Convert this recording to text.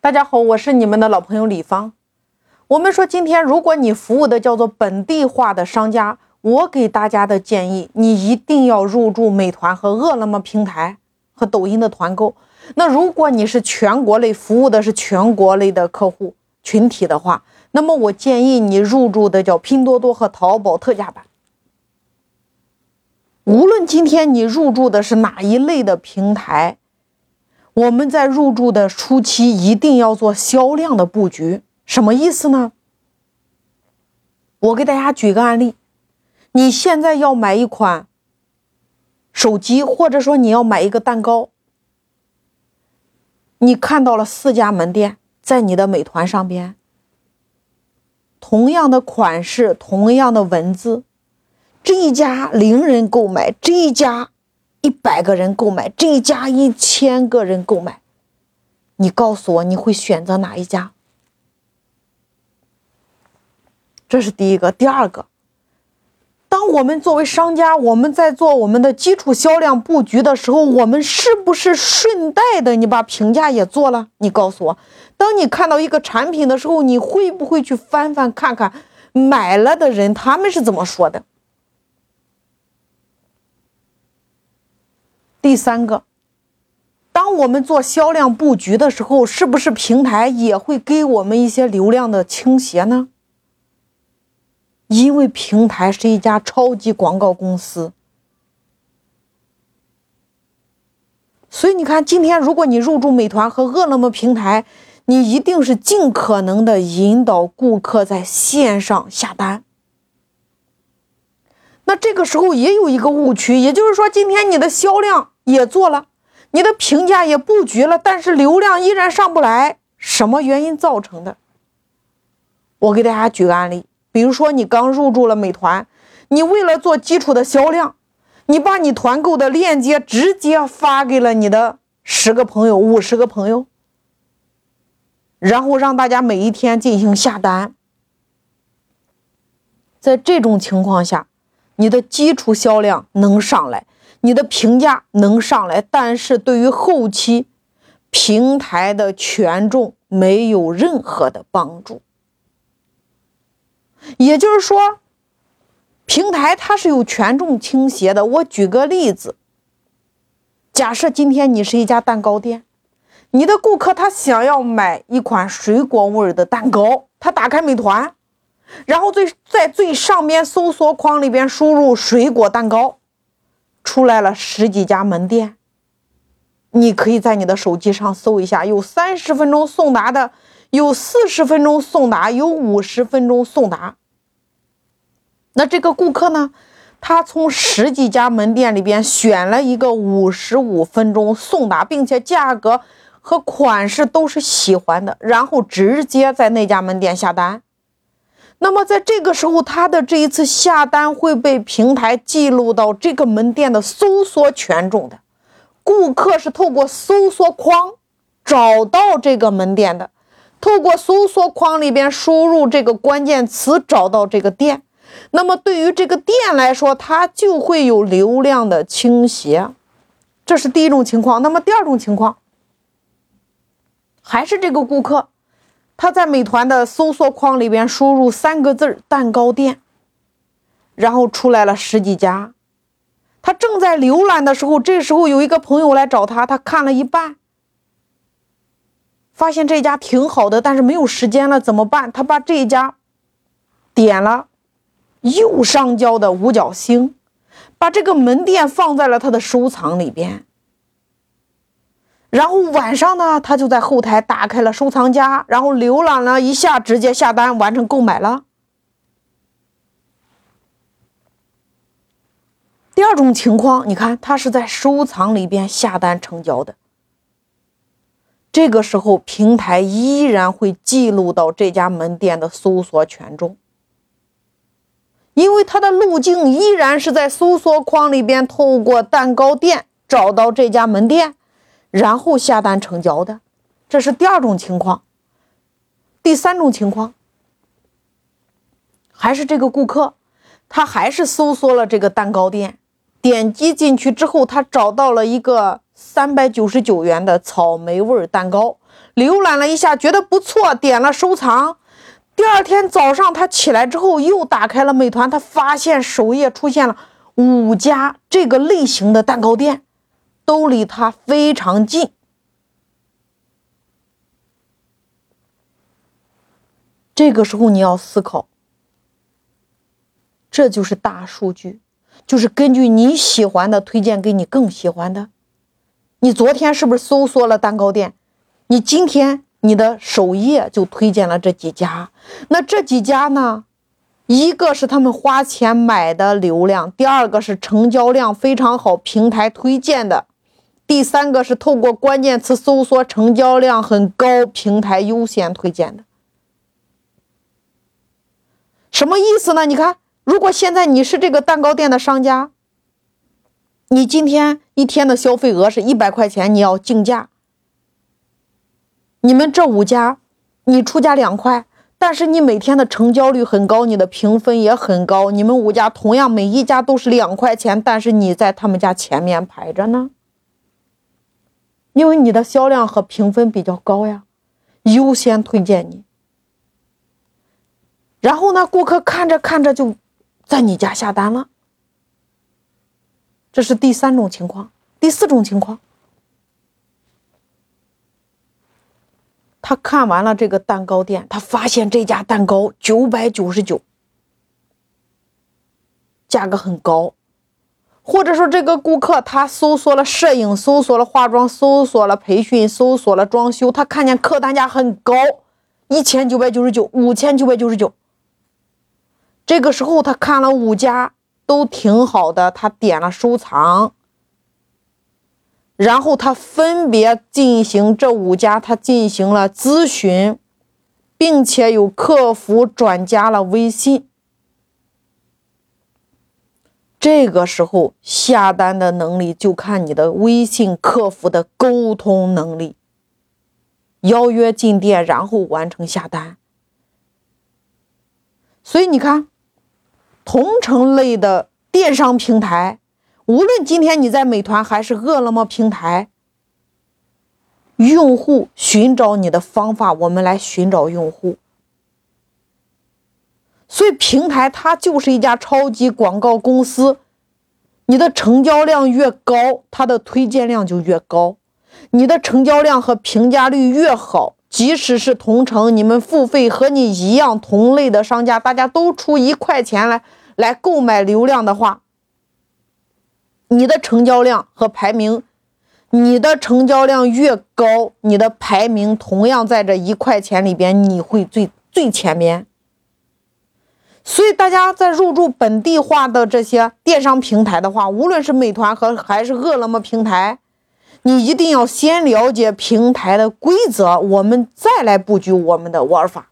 大家好，我是你们的老朋友李芳。我们说，今天如果你服务的叫做本地化的商家，我给大家的建议，你一定要入驻美团和饿了么平台和抖音的团购。那如果你是全国类服务的是全国类的客户群体的话，那么我建议你入驻的叫拼多多和淘宝特价版。无论今天你入驻的是哪一类的平台。我们在入驻的初期一定要做销量的布局，什么意思呢？我给大家举个案例，你现在要买一款手机，或者说你要买一个蛋糕，你看到了四家门店在你的美团上边，同样的款式，同样的文字，这一家零人购买，这一家。一百个人购买，这一家一千个人购买，你告诉我你会选择哪一家？这是第一个。第二个，当我们作为商家，我们在做我们的基础销量布局的时候，我们是不是顺带的你把评价也做了？你告诉我，当你看到一个产品的时候，你会不会去翻翻看看买了的人他们是怎么说的？第三个，当我们做销量布局的时候，是不是平台也会给我们一些流量的倾斜呢？因为平台是一家超级广告公司，所以你看，今天如果你入驻美团和饿了么平台，你一定是尽可能的引导顾客在线上下单。那这个时候也有一个误区，也就是说，今天你的销量。也做了，你的评价也布局了，但是流量依然上不来，什么原因造成的？我给大家举个案例，比如说你刚入驻了美团，你为了做基础的销量，你把你团购的链接直接发给了你的十个朋友、五十个朋友，然后让大家每一天进行下单，在这种情况下，你的基础销量能上来。你的评价能上来，但是对于后期平台的权重没有任何的帮助。也就是说，平台它是有权重倾斜的。我举个例子，假设今天你是一家蛋糕店，你的顾客他想要买一款水果味的蛋糕，他打开美团，然后最在最上边搜索框里边输入水果蛋糕。出来了十几家门店，你可以在你的手机上搜一下，有三十分钟送达的，有四十分钟送达，有五十分钟送达。那这个顾客呢，他从十几家门店里边选了一个五十五分钟送达，并且价格和款式都是喜欢的，然后直接在那家门店下单。那么在这个时候，他的这一次下单会被平台记录到这个门店的搜索权重的。顾客是透过搜索框找到这个门店的，透过搜索框里边输入这个关键词找到这个店。那么对于这个店来说，它就会有流量的倾斜，这是第一种情况。那么第二种情况，还是这个顾客。他在美团的搜索框里边输入三个字“蛋糕店”，然后出来了十几家。他正在浏览的时候，这时候有一个朋友来找他，他看了一半，发现这家挺好的，但是没有时间了，怎么办？他把这一家点了右上角的五角星，把这个门店放在了他的收藏里边。然后晚上呢，他就在后台打开了收藏夹，然后浏览了一下，直接下单完成购买了。第二种情况，你看他是在收藏里边下单成交的，这个时候平台依然会记录到这家门店的搜索权重，因为它的路径依然是在搜索框里边透过蛋糕店找到这家门店。然后下单成交的，这是第二种情况。第三种情况，还是这个顾客，他还是搜索了这个蛋糕店，点击进去之后，他找到了一个三百九十九元的草莓味蛋糕，浏览了一下，觉得不错，点了收藏。第二天早上他起来之后，又打开了美团，他发现首页出现了五家这个类型的蛋糕店，都离他非常近。这个时候你要思考，这就是大数据，就是根据你喜欢的推荐给你更喜欢的。你昨天是不是搜索了蛋糕店？你今天你的首页就推荐了这几家。那这几家呢？一个是他们花钱买的流量，第二个是成交量非常好，平台推荐的，第三个是透过关键词搜索成交量很高，平台优先推荐的。什么意思呢？你看，如果现在你是这个蛋糕店的商家，你今天一天的消费额是一百块钱，你要竞价。你们这五家，你出价两块，但是你每天的成交率很高，你的评分也很高。你们五家同样每一家都是两块钱，但是你在他们家前面排着呢，因为你的销量和评分比较高呀，优先推荐你。然后呢，顾客看着看着就在你家下单了。这是第三种情况。第四种情况，他看完了这个蛋糕店，他发现这家蛋糕九百九十九，价格很高。或者说，这个顾客他搜索了摄影，搜索了化妆，搜索了培训，搜索了装修，他看见客单价很高，一千九百九十九，五千九百九十九。这个时候，他看了五家都挺好的，他点了收藏，然后他分别进行这五家，他进行了咨询，并且有客服转加了微信。这个时候下单的能力就看你的微信客服的沟通能力，邀约进店，然后完成下单。所以你看。同城类的电商平台，无论今天你在美团还是饿了么平台，用户寻找你的方法，我们来寻找用户。所以平台它就是一家超级广告公司，你的成交量越高，它的推荐量就越高；你的成交量和评价率越好。即使是同城，你们付费和你一样同类的商家，大家都出一块钱来来购买流量的话，你的成交量和排名，你的成交量越高，你的排名同样在这一块钱里边，你会最最前面。所以大家在入驻本地化的这些电商平台的话，无论是美团和还是饿了么平台。你一定要先了解平台的规则，我们再来布局我们的玩法。